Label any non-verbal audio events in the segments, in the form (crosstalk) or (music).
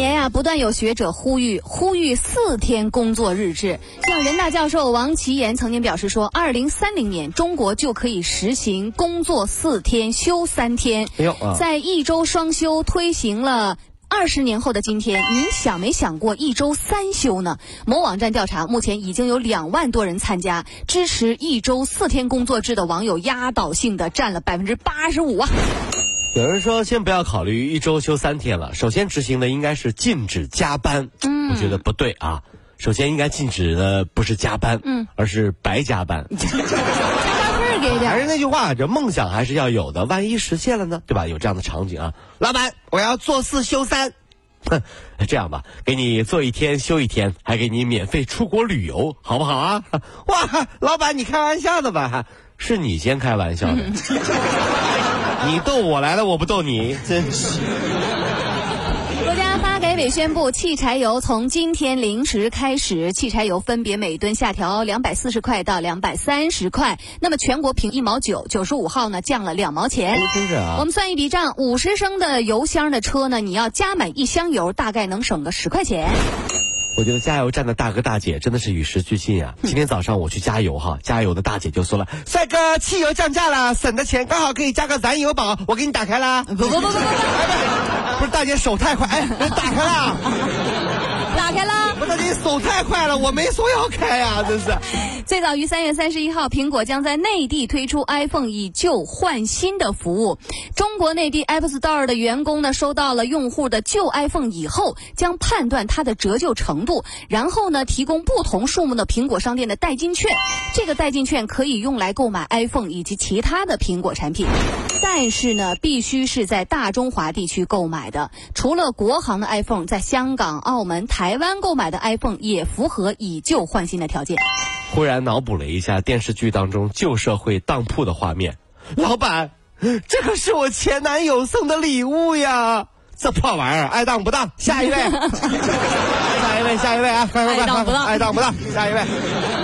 年呀、不断有学者呼吁呼吁四天工作日制。像人大教授王奇岩曾经表示说，二零三零年中国就可以实行工作四天休三天。哎呦啊在一周双休推行了。二十年后的今天，您想没想过一周三休呢？某网站调查，目前已经有两万多人参加，支持一周四天工作制的网友压倒性的占了百分之八十五啊！有人说，先不要考虑一周休三天了，首先执行的应该是禁止加班。嗯，我觉得不对啊。首先应该禁止的不是加班，嗯，而是白加班。(laughs) 加班给点儿。还是那句话，这梦想还是要有的，万一实现了呢？对吧？有这样的场景啊，老板，我要做四休三。哼，这样吧，给你做一天休一天，还给你免费出国旅游，好不好啊？(laughs) 哇，老板，你开玩笑的吧？是你先开玩笑的，(laughs) 你逗我来了，我不逗你，真是。国家发改委宣布，汽柴油从今天零时开始，汽柴油分别每吨下调两百四十块到两百三十块，那么全国平一毛九，九十五号呢降了两毛钱。真是啊我们算一笔账，五十升的油箱的车呢，你要加满一箱油，大概能省个十块钱。我觉得加油站的大哥大姐真的是与时俱进啊！今天早上我去加油哈，加油的大姐就说了：“帅哥，汽油降价了，省的钱刚好可以加个燃油宝，我给你打开啦。”不不不不不，不 (laughs) 是大姐手太快，哎，打开了，打开了。我大姐手太快了，我没说要开呀、真是。(laughs) 最早于三月三十一号，苹果将在内地推出 iPhone 以旧换新的服务。中国内地 App Store 的员工呢，收到了用户的旧 iPhone 以后，将判断它的折旧程度，然后呢，提供不同数目的苹果商店的代金券。这个代金券可以用来购买 iPhone 以及其他的苹果产品。但是呢，必须是在大中华地区购买的。除了国行的 iPhone，在香港、澳门、台湾购买的 iPhone 也符合以旧换新的条件。忽然脑补了一下电视剧当中旧社会当铺的画面，老板，这可是我前男友送的礼物呀！这破玩意儿爱当不当？下一位，(laughs) 下一位，下一位啊！快快快，爱当不当爱当不当？下一位。(laughs) (laughs)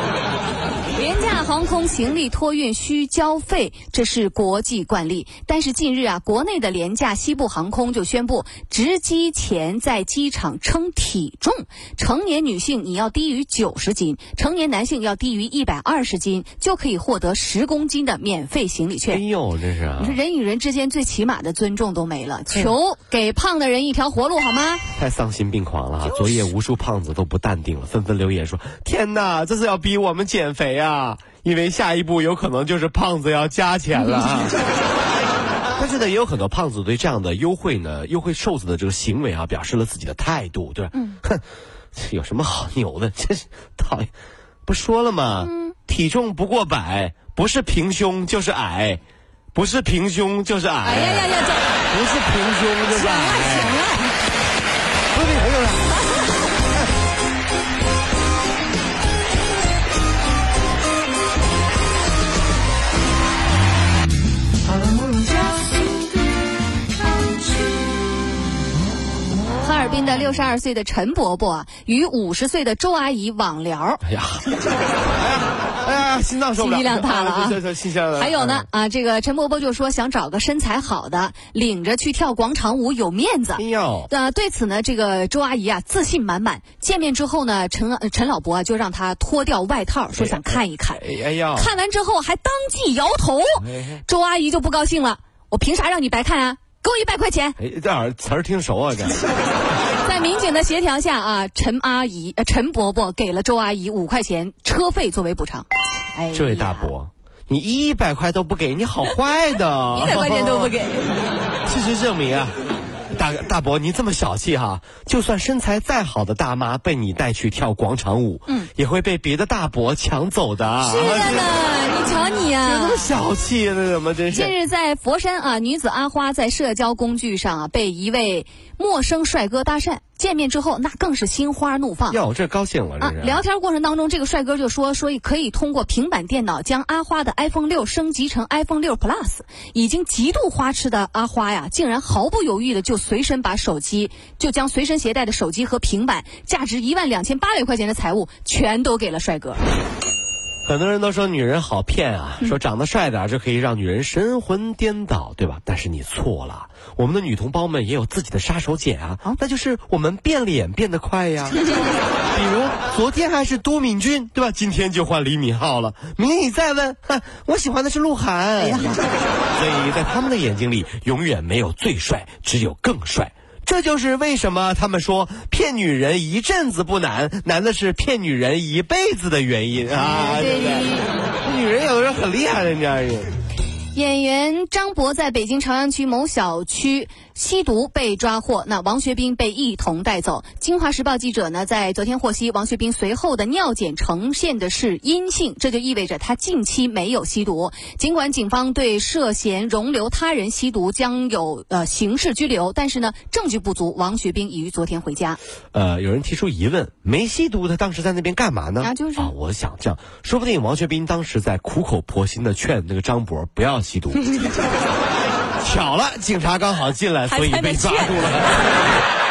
廉价航空行李托运需交费，这是国际惯例。但是近日啊，国内的廉价西部航空就宣布，值机前在机场称体重，成年女性你要低于九十斤，成年男性要低于一百二十斤，就可以获得十公斤的免费行李券哎。呦，这是啊你说人与人之间最起码的尊重都没了，求给胖的人一条活路好吗？太丧心病狂了啊！昨夜无数胖子都不淡定了，纷纷留言说：“天哪，这是要逼我们减肥啊！因为下一步有可能就是胖子要加钱了啊！” (laughs) 但是呢，也有很多胖子对这样的优惠呢、优惠瘦子的这个行为啊，表示了自己的态度，对吧？嗯，哼，有什么好牛的？真是讨厌！不说了吗？体重不过百，不是平胸就是矮，不是平胸就是矮。哎呀呀呀，这不是平胸就是矮行了矮。行了。不是平胸的六十二岁的陈伯伯啊，与五十岁的周阿姨网聊。哎呀，哎呀，哎呀，心脏受不了，信息量大了啊还有呢，啊，这个陈伯伯就说想找个身材好的，领着去跳广场舞有面子哎。呦，呃，对此呢，这个周阿姨啊自信满满。见面之后呢，陈呃陈老伯啊就让她脱掉外套，说想看一看。哎哎呀，看完之后还当即摇头，哎周阿姨就不高兴了。我凭啥让你白看啊？给我一百块钱！哎，这词儿听熟啊，这在民警的协调下啊，陈阿姨呃陈伯伯给了周阿姨五块钱车费作为补偿。哎，这位大伯，你一百块都不给，你好坏的，(laughs) 一百块钱都不给。(laughs) 事实证明啊，大大伯您这么小气哈，就算身材再好的大妈被你带去跳广场舞，嗯，也会被别的大伯抢走的。是的呢，你瞧你呀、这么小气，那怎么真是？近日在佛山啊，女子阿花在社交工具上啊被一位陌生帅哥搭讪，见面之后那更是心花怒放。哟，这高兴了，这啊，是。聊天过程当中，这个帅哥就说，说可以通过平板电脑将阿花的 iPhone 六升级成 iPhone 六 Plus。已经极度花痴的阿花呀，竟然毫不犹豫的就随身把手机，就将随身携带的手机和平板，价值一万两千八百块钱的财物，全都给了帅哥。很多人都说女人好骗啊，嗯说长得帅点儿就可以让女人神魂颠倒，对吧？但是你错了，我们的女同胞们也有自己的杀手锏啊，那就是我们变脸变得快呀。(laughs) 比如昨天还是都敏俊，对吧？今天就换李敏镐了，明天你再问，哼，我喜欢的是鹿晗。所以在他们的眼睛里，永远没有最帅，只有更帅。这就是为什么他们说骗女人一阵子不难，难的是骗女人一辈子的原因啊！对不对？女人有的时候很厉害的，你知道吗？演员张博在北京朝阳区某小区吸毒被抓获，那王学兵被一同带走。京华时报记者呢，在昨天获悉，王学兵随后的尿检呈现的是阴性，这就意味着他近期没有吸毒。尽管警方对涉嫌容留他人吸毒将有呃刑事拘留，但是呢，证据不足，王学兵已于昨天回家。呃，有人提出疑问：没吸毒，他当时在那边干嘛呢？啊就是啊，我想这样，说不定王学兵当时在苦口婆心的劝那个张博不要吸毒。(laughs) 巧了，警察刚好进来，所以被抓住了。(laughs)